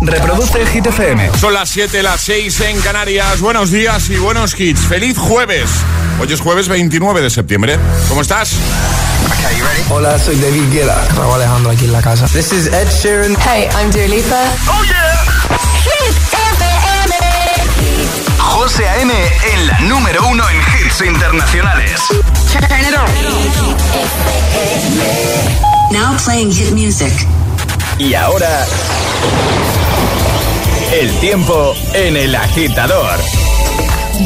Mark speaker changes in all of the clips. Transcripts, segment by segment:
Speaker 1: Reproduce el Hit FM.
Speaker 2: Son las 7, las 6 en Canarias. Buenos días y buenos hits. ¡Feliz jueves! Hoy es jueves 29 de septiembre. ¿Cómo estás?
Speaker 3: Hola, soy David Guetta. Raúl Alejandro aquí en la casa. This is Ed Sheeran.
Speaker 4: Hey, I'm Dua Lipa.
Speaker 2: ¡Oh, yeah!
Speaker 4: Hit FM.
Speaker 1: José A.M. en la número uno en hits internacionales.
Speaker 4: Turn it on.
Speaker 5: Now playing hit music.
Speaker 1: Y ahora... El tiempo en el agitador.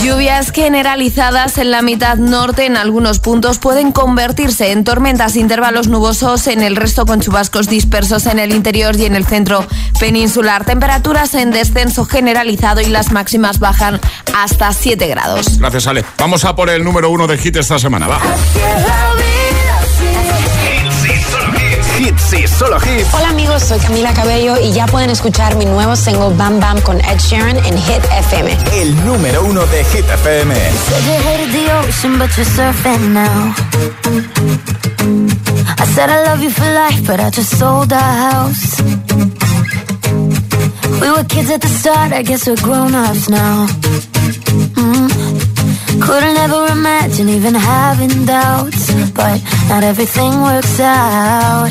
Speaker 6: Lluvias generalizadas en la mitad norte en algunos puntos pueden convertirse en tormentas intervalos nubosos en el resto con chubascos dispersos en el interior y en el centro peninsular. Temperaturas en descenso generalizado y las máximas bajan hasta 7 grados.
Speaker 2: Gracias, Ale. Vamos a por el número uno de hit esta semana. Va.
Speaker 1: Hits y solo hits.
Speaker 7: Hola amigos, soy Camila Cabello y ya pueden escuchar mi nuevo single Bam Bam con Ed Sheeran en Hit FM.
Speaker 1: El número uno de Hit FM.
Speaker 8: Said you hated the ocean, but you're surfing now. I said I love you for life, but I just sold our house. We were kids at the start, I guess we're grown-ups now. Mm. Couldn't ever imagine even having doubts, but not everything works out.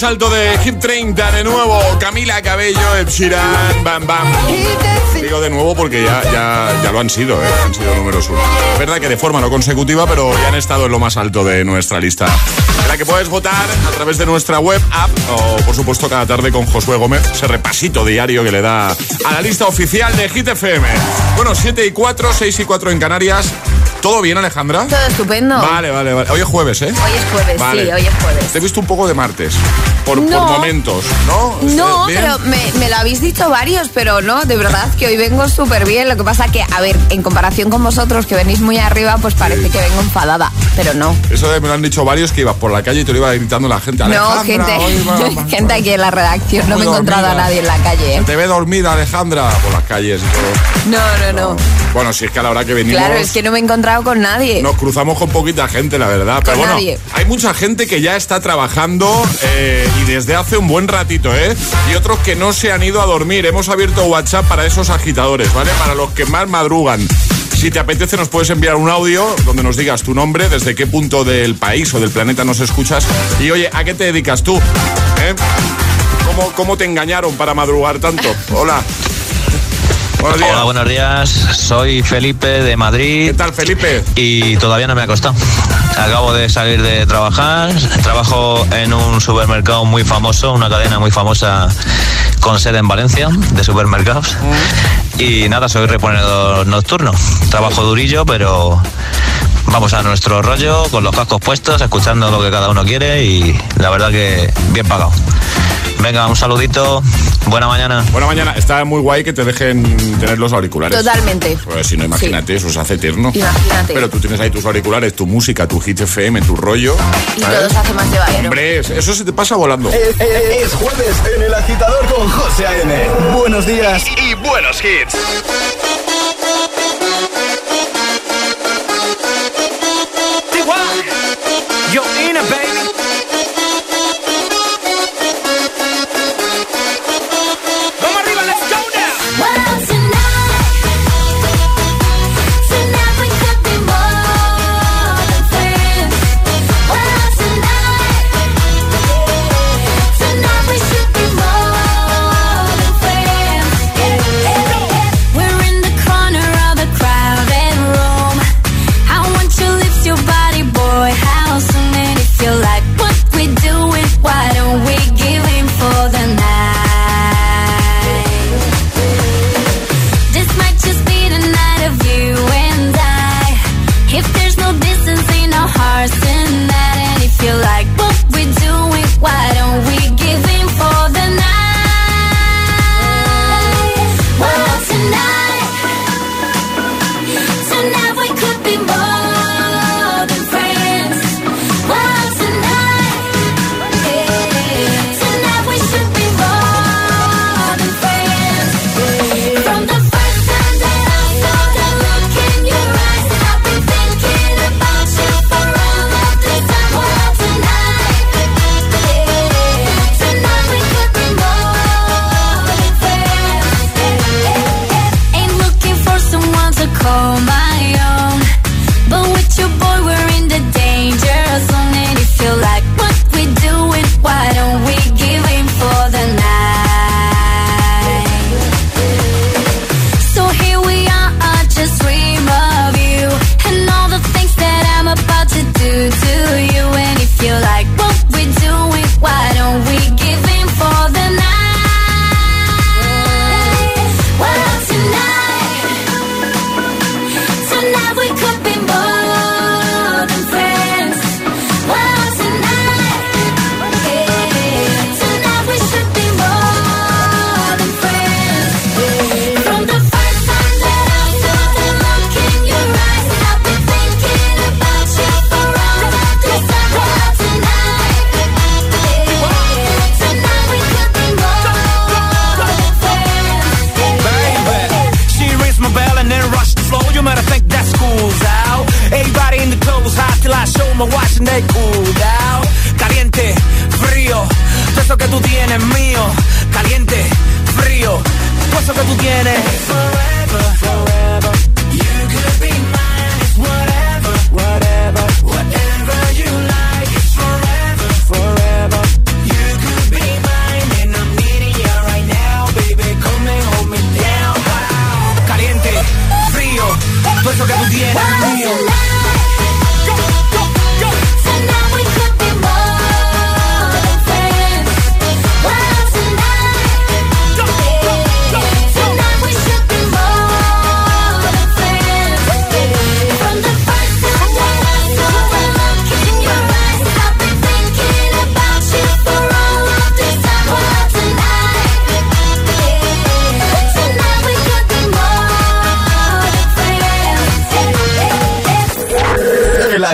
Speaker 2: más alto de Hit 30, de nuevo, Camila Cabello, Ed Bam Bam. Digo de nuevo porque ya, ya, ya lo han sido, ¿eh? han sido números uno. Es verdad que de forma no consecutiva, pero ya han estado en lo más alto de nuestra lista. En la que puedes votar a través de nuestra web, app o, por supuesto, cada tarde con Josué Gómez, ese repasito diario que le da a la lista oficial de Hit FM. Bueno, 7 y 4, 6 y 4 en Canarias. ¿Todo bien, Alejandra?
Speaker 6: Todo estupendo.
Speaker 2: Vale, vale, vale. Hoy es jueves, ¿eh?
Speaker 6: Hoy es jueves,
Speaker 2: Vale.
Speaker 6: sí, hoy es jueves.
Speaker 2: Te he visto un poco de martes. Por, por
Speaker 6: No.
Speaker 2: momentos, ¿no?
Speaker 6: No,
Speaker 2: ¿Bien?
Speaker 6: pero me, me lo habéis dicho varios, pero no, de verdad que hoy vengo súper bien. Lo que pasa que, a ver, en comparación con vosotros que venís muy arriba, pues parece que vengo enfadada, pero no.
Speaker 2: Eso de- me lo han dicho varios que ibas por la calle y te lo iba gritando la gente.
Speaker 6: No, gente,
Speaker 2: va-
Speaker 6: gente aquí en la redacción. No me he encontrado a nadie en la calle. ¿eh?
Speaker 2: Te ve dormida, Alejandra, por las calles y todo.
Speaker 6: No, no, no.
Speaker 2: Bueno, si es que a la hora que venimos...
Speaker 6: Claro, es que no me he encontrado con nadie.
Speaker 2: Nos cruzamos con poquita gente, la verdad. Pero bueno,
Speaker 6: nadie.
Speaker 2: hay mucha gente que ya está trabajando eh, y desde hace un buen ratito, ¿eh? Y otros que no se han ido a dormir. Hemos abierto WhatsApp para esos agitadores, ¿vale? Para los que más madrugan. Si te apetece, nos puedes enviar un audio donde nos digas tu nombre, desde qué punto del país o del planeta nos escuchas. Y oye, ¿a qué te dedicas tú? ¿Eh? ¿Cómo, cómo te engañaron para madrugar tanto? Hola. Buenos días.
Speaker 9: Hola, buenos días. Soy Felipe de
Speaker 2: ¿Qué
Speaker 9: Madrid
Speaker 2: tal, Felipe?
Speaker 9: y todavía no me ha acostado. Acabo de salir de trabajar. Trabajo en un supermercado muy famoso, una cadena muy famosa con sede en Valencia de supermercados. Y nada, soy reponedor nocturno. Trabajo durillo, pero vamos a nuestro rollo con los cascos puestos, escuchando lo que cada uno quiere y la verdad que bien pagado. Venga, un saludito. Buena mañana.
Speaker 2: Buena mañana. Está muy guay que te dejen tener los auriculares.
Speaker 6: Totalmente.
Speaker 2: Pues si no, imagínate, eso se hace eterno.
Speaker 6: Imagínate.
Speaker 2: Pero tú tienes ahí tus auriculares, tu música, tu hit FM, tu rollo.
Speaker 6: Y
Speaker 2: ¿sabes?
Speaker 6: todo se hace más llevadero.
Speaker 2: Hombre, eso se te pasa volando.
Speaker 10: Es, es- es jueves en el agitador con José A.M. Buenos días y buenos hits.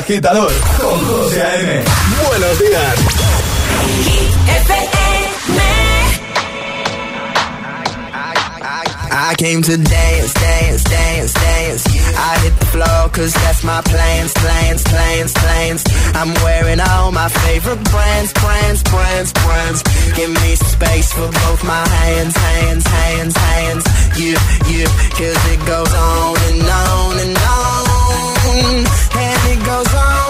Speaker 1: Agitador con José A.M. Buenos días.
Speaker 11: I came to dance, dance, dance, dance. I hit the floor cause that's my plans, plans, plans, plans. I'm wearing all my favorite brands, brands, brands, brands. Give me some space for both my hands, hands, hands, hands. Yeah, yeah, cause it goes on and on and on. And it goes on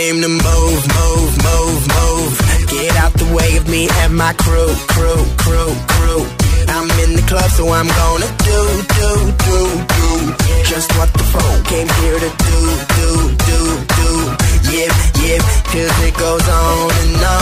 Speaker 11: came to move, move, move, move. Get out the way of me and my crew, crew, crew, crew. I'm in the club, so I'm gonna do, do, do, do. Just what the phone came here to do, do, do, do. Yeah, yeah, cause it goes on and on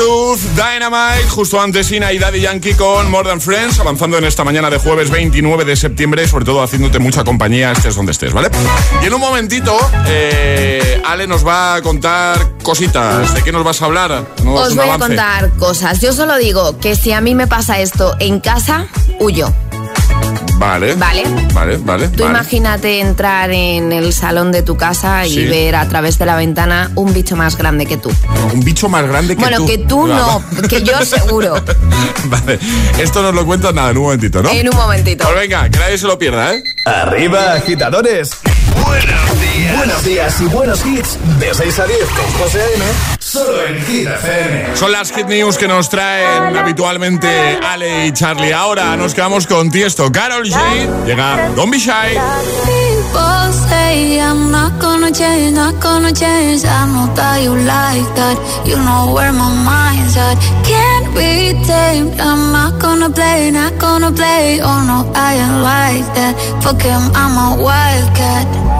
Speaker 2: Cruz, Dynamite, justo antes Ina y Daddy Yankee con More Than Friends, avanzando en esta mañana de jueves 29 de septiembre, sobre todo haciéndote mucha compañía, estés donde estés, ¿vale? Y en un momentito, eh, Ale nos va a contar cositas. ¿De qué nos vas a hablar? ¿No
Speaker 6: Os voy a contar cosas. Yo solo digo que si a mí me pasa esto en casa, huyo.
Speaker 2: Vale.
Speaker 6: Vale.
Speaker 2: Vale, vale.
Speaker 6: Tú
Speaker 2: vale.
Speaker 6: imagínate entrar en el salón de tu casa y
Speaker 2: Sí.
Speaker 6: ver a través de la ventana un bicho más grande que tú.
Speaker 2: Un bicho más grande que
Speaker 6: bueno,
Speaker 2: tú.
Speaker 6: que tú no, que yo seguro.
Speaker 2: vale. Esto nos lo cuentas nada, en un momentito, ¿no?
Speaker 6: En un momentito.
Speaker 2: Pues venga, que nadie se lo pierda, ¿eh?
Speaker 1: Arriba, agitadores. Buenos días. Buenos días y buenos hits. De 6 a 10 con José A.M. Solo en Hit FM.
Speaker 2: Son las hit news que nos traen habitualmente Ale y Charlie. Ahora nos quedamos con Tiesto. Carol G. Llega Don't Be Shy.
Speaker 12: People say I'm not gonna change, not gonna change. I know that you like that. You know where my mind's at. Can't be tamed. I'm not gonna play, not gonna play. Oh no, I ain't like that. Fuck him, I'm a wildcat.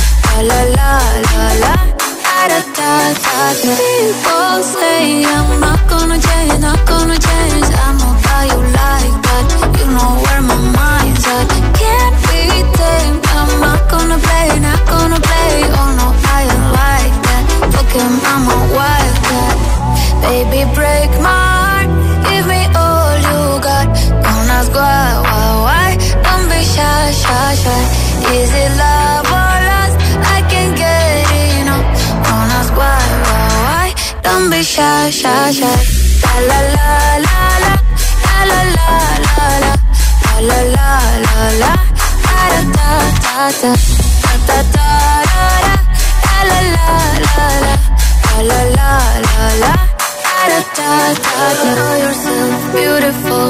Speaker 12: la la la la. Da da da da People say I'm not gonna change, not gonna change. I know how you like that. You know where my mind's at. Can't be tamed. I'm not gonna play, not gonna play. Shy, shy. La la la la la, la la la la la, la la la la la, da da da da da, da da da da, la la la la la, la la la la, la, da da da da. Know yourself beautiful,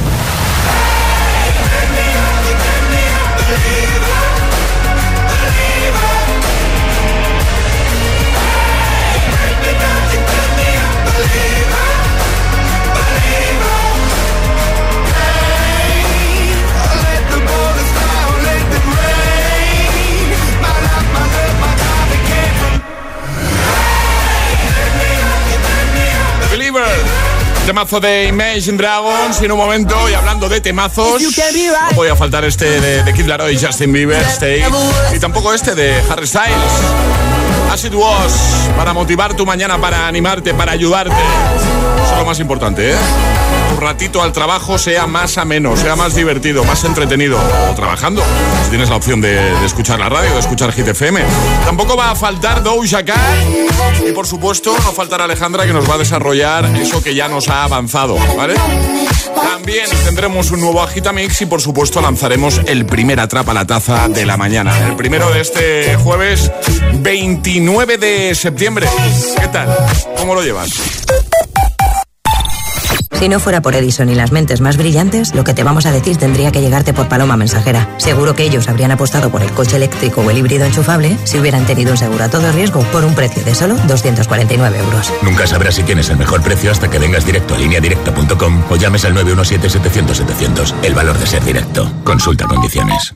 Speaker 2: Temazo de Imagine Dragons y en un momento, y hablando de temazos, no podía faltar este de, de Kid Laroi, Justin Bieber, Stay, y tampoco este de Harry Styles. As it was, para motivar tu mañana, para animarte, para ayudarte. Eso es lo más importante, ¿eh? Ratito al trabajo sea más ameno, sea más divertido, más entretenido. Trabajando, si tienes la opción de, de escuchar la radio, de escuchar Hit FM. Tampoco va a faltar Doja Cat. Y por supuesto, no faltará Alejandra que nos va a desarrollar eso que ya nos ha avanzado, ¿vale? También tendremos un nuevo Agitamix y por supuesto lanzaremos el primer Atrapa la Taza de la mañana. El primero de este jueves 29 de septiembre. ¿Qué tal? ¿Cómo lo llevas?
Speaker 13: Si no fuera por Edison y las mentes más brillantes, lo que te vamos a decir tendría que llegarte por paloma mensajera. Seguro que ellos habrían apostado por el coche eléctrico o el híbrido enchufable si hubieran tenido un seguro a todo riesgo por un precio de solo 249 euros.
Speaker 14: Nunca sabrás si tienes el mejor precio hasta que vengas directo a lineadirecta.com o llames al 917-700-700. El valor de ser directo. Consulta condiciones.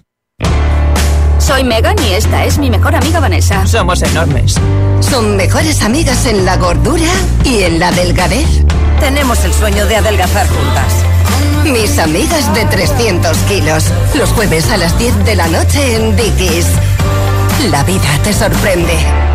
Speaker 15: Soy Megan y esta es mi mejor amiga Vanessa.
Speaker 16: Somos enormes.
Speaker 17: Son mejores amigas en la gordura y en la delgadez.
Speaker 18: Tenemos el sueño de adelgazar juntas.
Speaker 17: Mis amigas de 300 kilos. Los jueves a las 10 de la noche en Dickies. La vida te sorprende.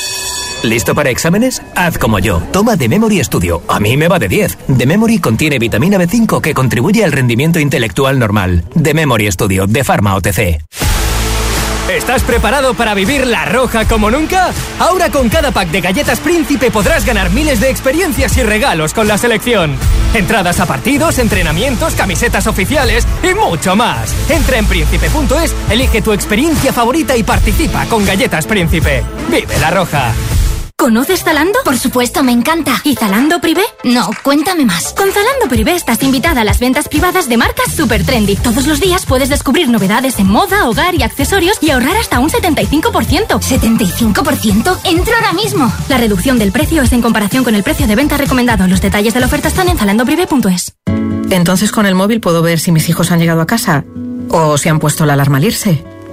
Speaker 19: ¿Listo para exámenes? Haz como yo. Toma The Memory Studio. A mí me va de 10. The Memory contiene vitamina B5 que contribuye al rendimiento intelectual normal. The Memory Studio de Pharma OTC. ¿Estás preparado para vivir la roja como nunca? Ahora con cada pack de galletas Príncipe podrás ganar miles de experiencias y regalos con la selección. Entradas a partidos, entrenamientos, camisetas oficiales y mucho más. Entra en príncipe.es, elige tu experiencia favorita y participa con Galletas Príncipe. Vive la roja.
Speaker 20: ¿Conoces Zalando? Por supuesto, me encanta. ¿Y Zalando Privé? No, cuéntame más. Con Zalando Privé estás invitada a las ventas privadas de marcas super trendy. Todos los días puedes descubrir novedades en moda, hogar y accesorios y ahorrar hasta un 75%. ¿75%? ¡Entro ahora mismo! La reducción del precio es en comparación con el precio de venta recomendado. Los detalles de la oferta están en zalandoprivé.es.
Speaker 5: Entonces con el móvil puedo ver si mis hijos han llegado a casa o si han puesto la alarma al irse.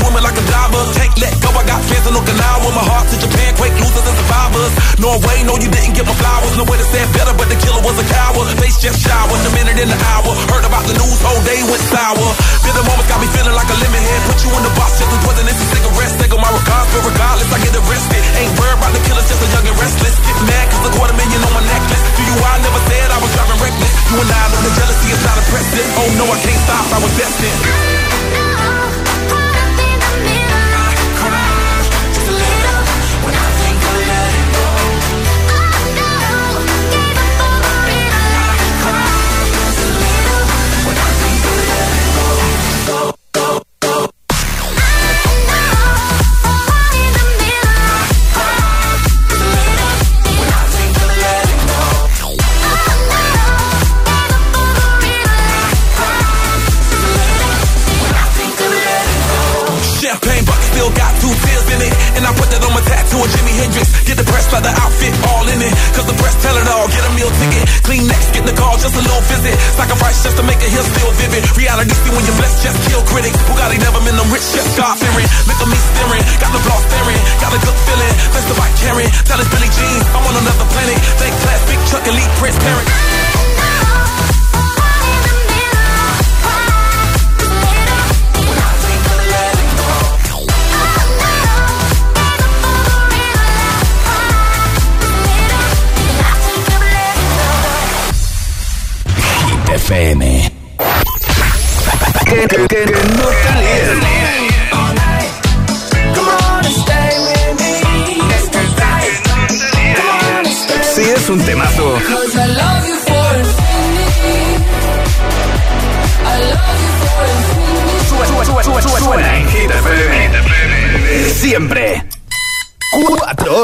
Speaker 21: Swimming like a diver. Can't let go, I got fans in Okinawa. My heart to Japan, quake losers and survivors. Norway, no, you didn't get my flowers. No way to say better, but the killer was a coward. Face just showered, a minute in the hour. Heard about the news, whole day went sour. Feel the moments got me feeling like a lemon head. Put you in the box just as poison is a cigarette. Take on my regards, but regardless, I get arrested. Ain't worried about the killers, just a young and restless. Get mad cause a quarter million on my necklace. Do you, I never said I was driving reckless. You and I know the jealousy is not impressive. Oh no, I can't stop, I was destined. Get the press by the outfit all in it. Cause the press tell it all. Get a meal ticket. Clean next, get the call, just a little visit. Sacrifice just to make it here still vivid. Reality see when you're blessed, just kill critics. Bugatti never been them rich, just God fearing. Look at me staring, got the block staring. Got a good feeling, best the bike carrying. Tell it's Billy Jean, I'm on another planet. Thank class, big truck, elite, transparent.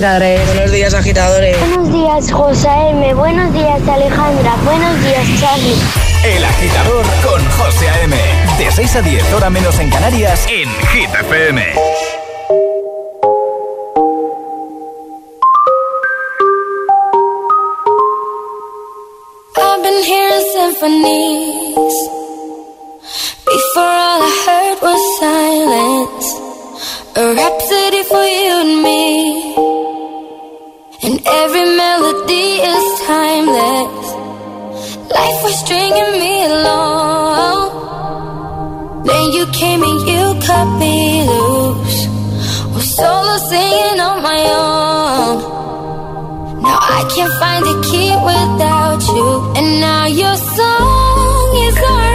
Speaker 11: agitadores. Buenos días, agitadores.
Speaker 22: Buenos días, José M. Buenos días, Alejandra. Buenos días, Charlie.
Speaker 1: El agitador con José M. De 6 a 10, hora menos en Canarias, en Hit FM.
Speaker 8: I've been hearing symphonies. Before all I heard was silence. A rhapsody for you and me. And every melody is timeless. Life was stringing me along. Then you came and you cut me loose. Was solo singing on my own. Now I can't find a key without you. And now your song is
Speaker 1: ours.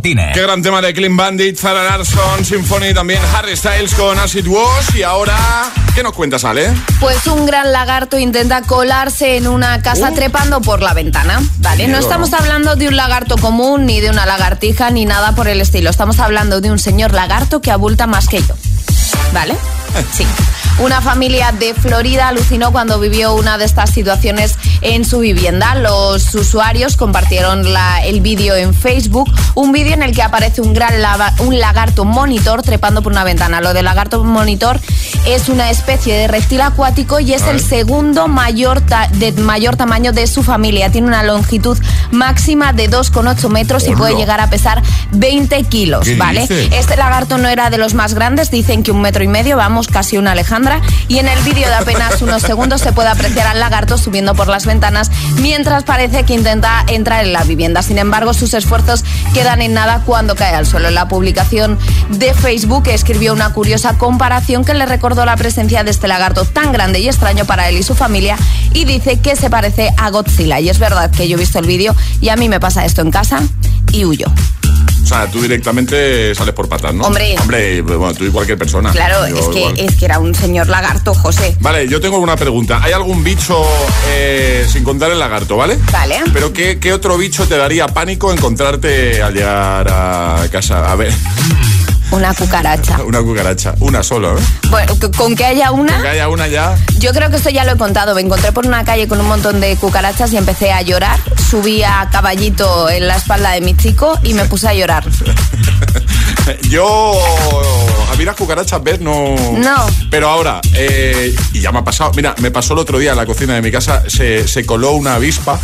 Speaker 1: Martínez.
Speaker 2: Qué gran tema de Clean Bandit, Zara Larson, Symphony, también Harry Styles con Acid Wash. Y ahora, ¿qué nos cuentas, Ale?
Speaker 6: Pues un gran lagarto intenta colarse en una casa
Speaker 2: Uh.
Speaker 6: trepando por la ventana, ¿vale? No estamos hablando de un lagarto común, ni de una lagartija, ni nada por el estilo. Estamos hablando de un señor lagarto que abulta más que yo, ¿vale? Sí. Una familia de Florida alucinó cuando vivió una de estas situaciones en su vivienda. Los usuarios compartieron el vídeo en Facebook, un vídeo en el que aparece un gran un lagarto monitor trepando por una ventana. Lo de lagarto monitor es una especie de reptil acuático y es el segundo mayor ta- de mayor tamaño de su familia. Tiene una longitud máxima de 2,8 metros y puede llegar a pesar 20 kilos,
Speaker 10: ¿Qué
Speaker 6: ¿vale?
Speaker 10: dices?
Speaker 6: Este lagarto no era de los más grandes, dicen que un metro y medio, vamos, casi una Alejandra. Y en el vídeo de apenas unos segundos se puede apreciar al lagarto subiendo por las ventanas mientras parece que intenta entrar en la vivienda. Sin embargo, sus esfuerzos quedan en nada cuando cae al suelo. La publicación de Facebook escribió una curiosa comparación que le recordó la presencia de este lagarto tan grande y extraño para él y su familia y dice que se parece a Godzilla. Y es verdad que yo he visto el vídeo y a mí me pasa esto en casa y huyo.
Speaker 2: O sea, tú directamente sales por patas, ¿no?
Speaker 6: Hombre.
Speaker 2: Hombre, bueno, tú y cualquier persona.
Speaker 6: Claro,
Speaker 2: Yo
Speaker 6: es que,
Speaker 2: igual.
Speaker 6: es que era un señor lagarto, José.
Speaker 2: Vale, yo tengo una pregunta. ¿Hay algún bicho, eh, sin contar el lagarto, ¿vale?
Speaker 6: Vale.
Speaker 2: Pero ¿qué, qué otro bicho te daría pánico encontrarte al llegar a casa? A ver,
Speaker 6: Una cucaracha.
Speaker 2: una cucaracha. Una solo, ¿eh?
Speaker 6: Bueno, con que haya una,
Speaker 2: Que haya una ya.
Speaker 6: yo creo que esto ya lo he contado. Me encontré por una calle con un montón de cucarachas y empecé a llorar. Subí a caballito en la espalda de mi chico y me puse a llorar.
Speaker 2: Yo. Mí las cucarachas, ¿ves? No.
Speaker 6: No.
Speaker 2: Pero ahora, eh, y ya me ha pasado. Mira, me pasó el otro día en la cocina de mi casa, se, se coló una avispa.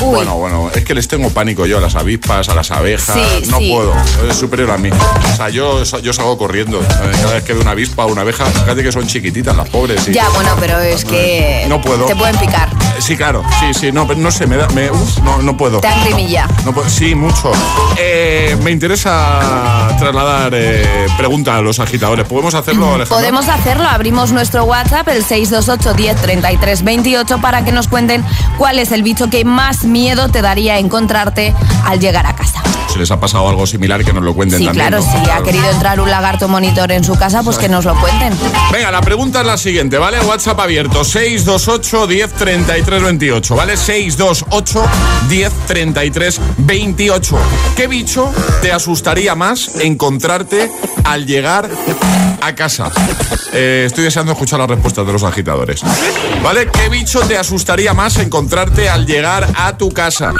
Speaker 6: Uy.
Speaker 2: Bueno, bueno, es que les tengo pánico yo a las avispas, a las abejas.
Speaker 6: Sí,
Speaker 2: no
Speaker 6: sí.
Speaker 2: puedo. Es superior a mí. O sea, yo, yo salgo corriendo. Eh, Cada vez que veo una avispa o una abeja, fíjate que son chiquititas las pobres. y-
Speaker 6: Ya, bueno, pero es que
Speaker 2: No puedo.
Speaker 6: te pueden picar.
Speaker 2: Sí, claro, sí, sí, no, pero no sé, me da, me, uf, no, no puedo.
Speaker 6: Te grimilla.
Speaker 2: No puedo- sí, mucho. Eh, me interesa trasladar eh, pregunta a los agitadores. ¿Podemos hacerlo, Alejandro?
Speaker 6: Podemos hacerlo, abrimos nuestro WhatsApp, el 628 10 33 28, para que nos cuenten cuál es el bicho que más miedo te daría encontrarte al llegar a casa.
Speaker 2: Si les ha pasado algo similar, que nos lo cuenten
Speaker 6: Sí,
Speaker 2: también.
Speaker 6: claro,
Speaker 2: ¿no?
Speaker 6: si ha querido entrar un lagarto monitor en su casa, pues que nos lo cuenten.
Speaker 2: Venga, la pregunta es la siguiente, ¿vale? WhatsApp abierto, 628 10 33 28, ¿vale? 628 10 33 28. ¿Qué bicho te asustaría más encontrarte al llegar a casa? Eh, estoy deseando escuchar las respuestas de los agitadores. ¿Vale? ¿Qué bicho te asustaría más encontrarte al llegar a tu casa?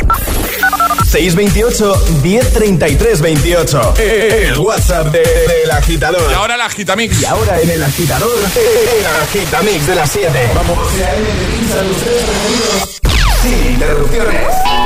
Speaker 1: 628 1033 28. El WhatsApp de- del agitador.
Speaker 2: Y ahora el agitamix.
Speaker 1: Y ahora en el agitador, el agitamix de las 7. Vamos. Sin interrupciones.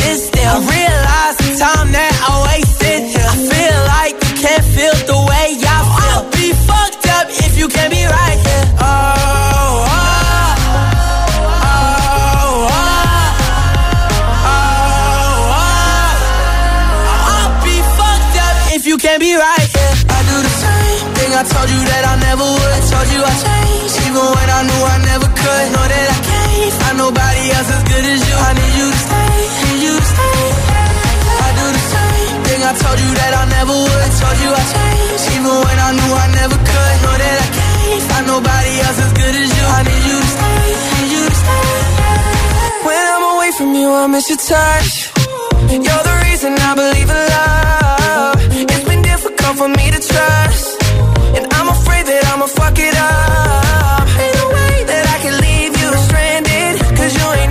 Speaker 23: I realize the time that I wasted. I feel like you can't feel the way I feel. I'll be fucked up if you can't be right here. Oh, oh, oh, oh. I'll be fucked up if you can't be right. Yeah. I do the same thing I told you that I never would. I told you I changed, even when I knew I never could. Know that I can't find nobody else as good as you. I need you to stay, I told you that I never would. I told you I changed, even when I knew I never could. Know that I can't find nobody else as good as you. I need you to stay, need you to stay. When I'm away from you, I miss your touch. You're the reason I believe in love. It's been difficult for me to trust. And I'm afraid that I'ma fuck it up. Ain't no way that I can leave you stranded. Cause you ain't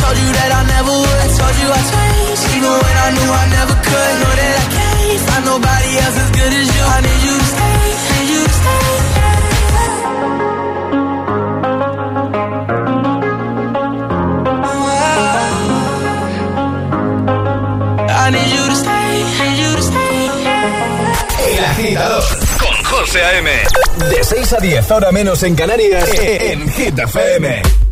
Speaker 23: Told you that I never would. I told you I changed, even when I knew I never could. Know that I can't find nobody else as good as you. I need you to stay, need you to stay. I need you to stay, need you to stay.
Speaker 1: El agitador con José A.M. De 6 a 10, ahora menos en Canarias, en Hit FM.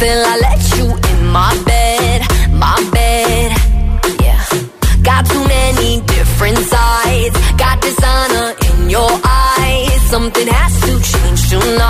Speaker 10: Still, I let you in my bed, my bed. Yeah. Got too many different sides. Got dishonor in your eyes. Something has to change tonight,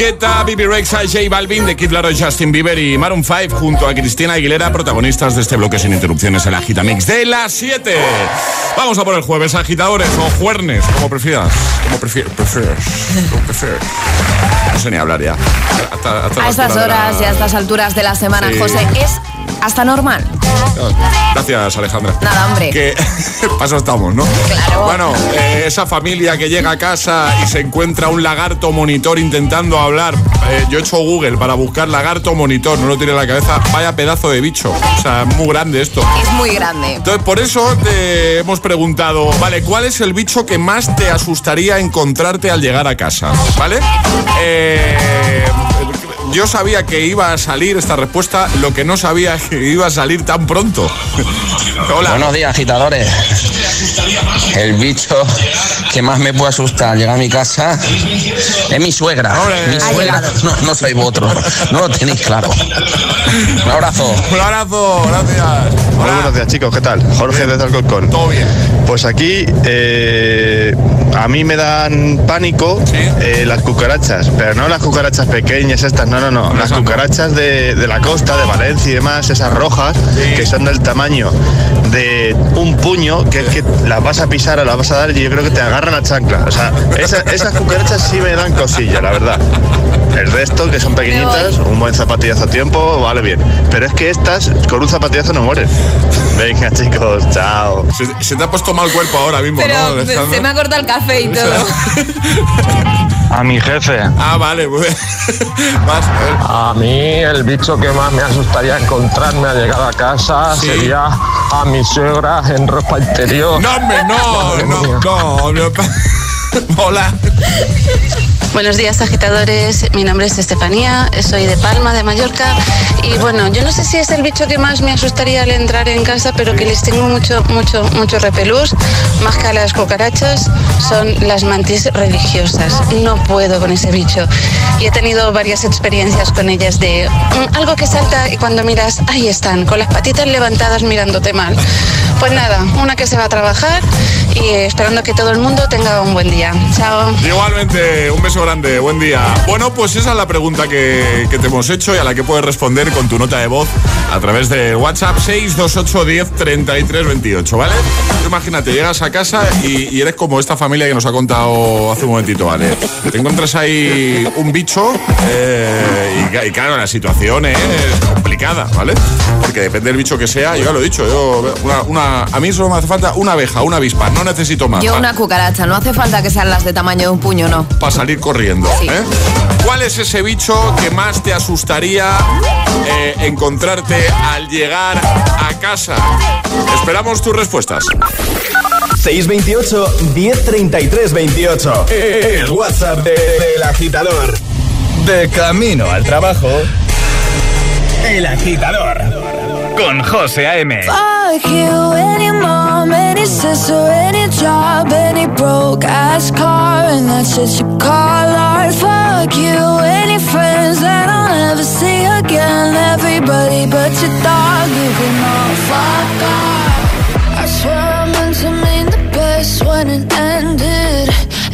Speaker 2: Guetta, Bibi Rexa, J Balvin, The Kid Laroi, Justin Bieber y Maroon 5 junto a Cristina Aguilera, protagonistas de este bloque sin interrupciones en la Agita Mix de las 7. Vamos a por el jueves, agitadores o juernes, como prefieras. Como prefieras. prefieras, como. Sé ni hablar ya. Hasta- hasta
Speaker 6: A estas
Speaker 2: la-
Speaker 6: horas y a estas alturas de la semana,
Speaker 2: Sí.
Speaker 6: José, es hasta normal.
Speaker 2: Gracias, Alejandra.
Speaker 6: Nada, hombre.
Speaker 2: Que paso estamos, ¿no?
Speaker 6: Claro.
Speaker 2: Bueno, eh, esa familia que llega a casa y se encuentra un lagarto monitor intentando hablar. Eh, yo he hecho Google para buscar lagarto monitor, no lo tiene en la cabeza. Vaya pedazo de bicho. O sea, es muy grande esto.
Speaker 6: Es muy grande.
Speaker 2: Entonces, por eso te hemos preguntado, vale, ¿cuál es el bicho que más te asustaría encontrarte al llegar a casa? ¿Vale? Eh, Eh, yo sabía que iba a salir esta respuesta, lo que no sabía es que iba a salir tan pronto. Hola.
Speaker 24: Buenos días, agitadores. El bicho que más me puede asustar al llegar a mi casa es mi suegra. Mi suegra, no, no sois vosotros. No lo tenéis claro. Un abrazo.
Speaker 2: Un abrazo, gracias.
Speaker 25: Hola, buenos días chicos, ¿qué tal? Jorge desde Alcorcón.
Speaker 2: Todo bien.
Speaker 25: Pues aquí eh, a mí me dan pánico eh, las cucarachas, pero no las cucarachas pequeñas estas, no, no, no. Las cucarachas de, de la costa, de Valencia y demás, esas rojas, que son del tamaño de un puño, que es que las vas a pisar o las vas a dar y yo creo que te agarran la chancla. O sea, esa- esas cucarachas sí me dan cosilla, la verdad. El resto, que son pequeñitas, un buen zapatillazo a tiempo, vale bien. Pero es que estas, con un zapatillazo no mueren. Venga, chicos, chao.
Speaker 2: Se, se te ha puesto mal cuerpo ahora mismo,
Speaker 6: Pero
Speaker 2: ¿no? Alejandro?
Speaker 6: se me ha cortado el café y todo.
Speaker 26: A mi jefe.
Speaker 2: Ah, vale, muy bien.
Speaker 26: A mí el bicho que más me asustaría encontrarme al llegar a casa sería a mi suegra en ropa interior.
Speaker 2: No, hombre, no, no, no, no. Hola.
Speaker 27: Buenos días agitadores, mi nombre es Estefanía, soy de Palma, de Mallorca y bueno, yo no sé si es el bicho que más me asustaría al entrar en casa, pero que les tengo mucho, mucho, mucho repelús, más que a las cucarachas, son las mantis religiosas. No puedo con ese bicho y he tenido varias experiencias con ellas de mm, algo que salta y cuando miras, ahí están, con las patitas levantadas mirándote mal. Pues nada, una que se va a trabajar y esperando que todo el mundo tenga un buen día. Chao.
Speaker 2: Igualmente, un beso grande, buen día. Bueno, pues esa es la pregunta que, que te hemos hecho y a la que puedes responder con tu nota de voz a través del WhatsApp 628 10 33 28, ¿vale? Imagínate, llegas a casa y, y eres como esta familia que nos ha contado hace un momentito, ¿vale? Te encuentras ahí un bicho eh, y, y claro, la situación es complicada, ¿vale? Porque depende del bicho que sea, yo ya lo he dicho, yo una, una- a mí solo me hace falta una abeja, una avispa, no necesito más.
Speaker 6: Yo
Speaker 2: ¿vale?
Speaker 6: una cucaracha, no hace falta que sean las de tamaño de un puño, no.
Speaker 2: para salir corriendo.
Speaker 6: Sí.
Speaker 2: ¿eh? ¿Cuál es ese bicho que más te asustaría eh, encontrarte al llegar a casa? Esperamos tus respuestas.
Speaker 1: 628 1033 28. El WhatsApp de- del agitador. De camino al trabajo. El agitador. Con José A.M.
Speaker 12: Fuck you, any mom, any sister, any job, any broke ass car, and that's what you call art. Fuck you, any friends that I'll never see again. Everybody but your dog, you can all fuck off. I swear I meant to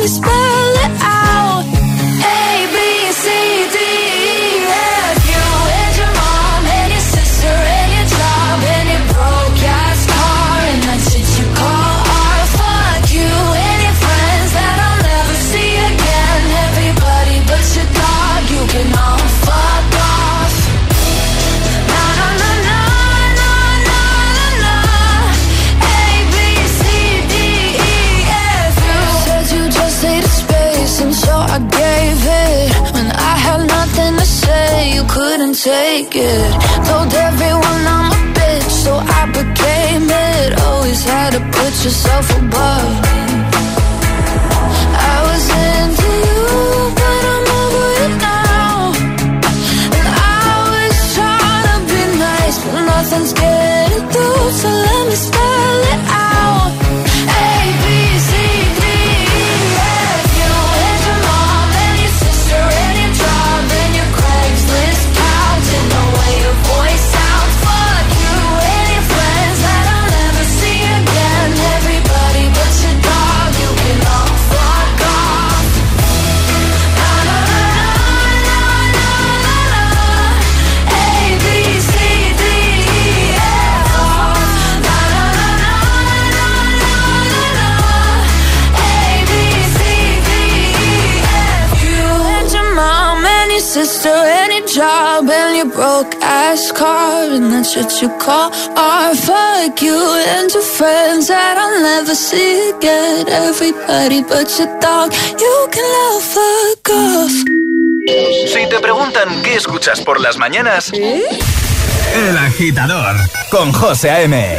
Speaker 12: So let take it. Told everyone I'm a bitch, so I became it. Always had to put yourself above me. I was into you, but I'm over it now. And I was trying to be nice, but nothing's getting through. So let me spell it out. And that shit you call art. Fuck you and your friends that I'll never see again. Everybody but your dog, you can love fuck off.
Speaker 1: Si te preguntan qué escuchas por las mañanas, El Agitador con José A.M.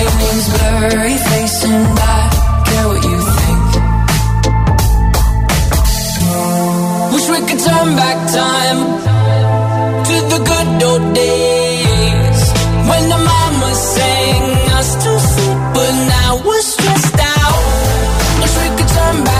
Speaker 12: Name's Blurry and I care what you think.
Speaker 28: Wish we could turn back time to the good old days when the mama sang us to sleep, but now we're stressed out. Wish we could turn back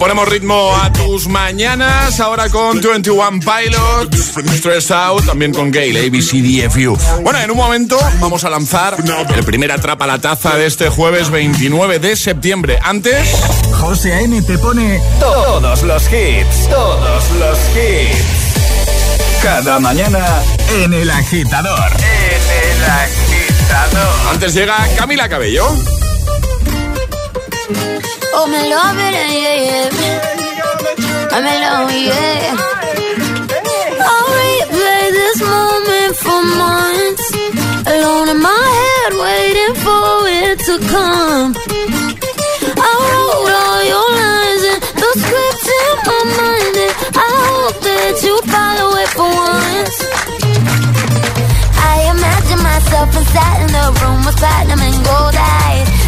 Speaker 2: Ponemos ritmo a tus mañanas, ahora con 21 Pilots, Stress Out, también con Gale, ABCDFU. Bueno, en un momento vamos a lanzar el primer Atrapa la Taza de este jueves 29 de septiembre. Antes...
Speaker 1: José A.M. te pone todos los hits, todos los hits. Cada mañana en El Agitador. En El Agitador.
Speaker 2: Antes llega Camila Cabello.
Speaker 10: Oh, me love it, yeah, yeah. I'm in love, yeah. I'll replay this moment for months. Alone in my head, waiting for it to come. I wrote all your lines and the script in my mind. And I hope that you follow it for once. I imagine myself inside in the room with platinum and gold eyes.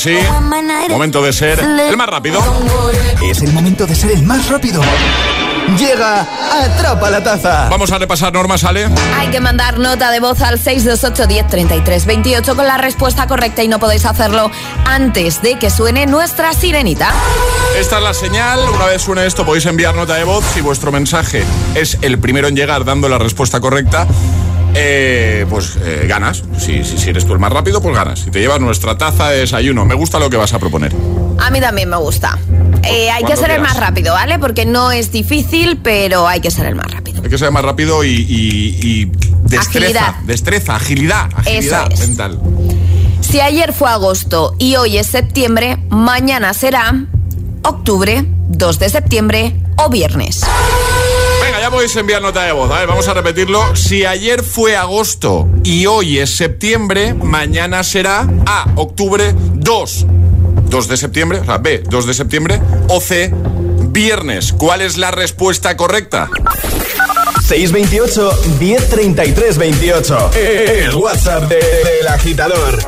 Speaker 10: Ahora
Speaker 2: sí, momento de ser el más rápido.
Speaker 1: Es el momento de ser el más rápido. Llega Atrapa la Taza.
Speaker 2: Vamos a repasar normas, Ale.
Speaker 6: Hay que mandar nota de voz al 628 10 33 28 con la respuesta correcta y no podéis hacerlo antes de que suene nuestra sirenita.
Speaker 2: Esta es la señal. Una vez suene esto, podéis enviar nota de voz. Si vuestro mensaje es el primero en llegar dando la respuesta correcta, eh, pues eh, ganas. Si, si, si eres tú el más rápido, pues ganas. Si te llevas nuestra taza de desayuno, me gusta lo que vas a proponer.
Speaker 6: A mí también me gusta. Eh, hay que ser el más rápido, ¿vale? Porque no es difícil, pero hay que ser el más rápido.
Speaker 2: Hay que ser más rápido y, y- y destreza,
Speaker 6: Agilidad.
Speaker 2: destreza, agilidad, agilidad
Speaker 6: Eso es.
Speaker 2: mental.
Speaker 6: Si ayer fue agosto y hoy es septiembre, mañana será octubre, 2 de septiembre o viernes.
Speaker 2: Podéis enviar nota de voz. A ver, vamos a repetirlo. Si ayer fue agosto y hoy es septiembre, mañana será A, octubre 2. 2 de septiembre, o sea, B, 2 de septiembre, o C, viernes. ¿Cuál es la respuesta correcta?
Speaker 1: 628 1033 28. El WhatsApp de- del agitador.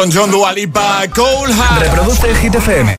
Speaker 2: Elton John, Dua Lipa, Cole Hart.
Speaker 1: Reproduce el Hit FM.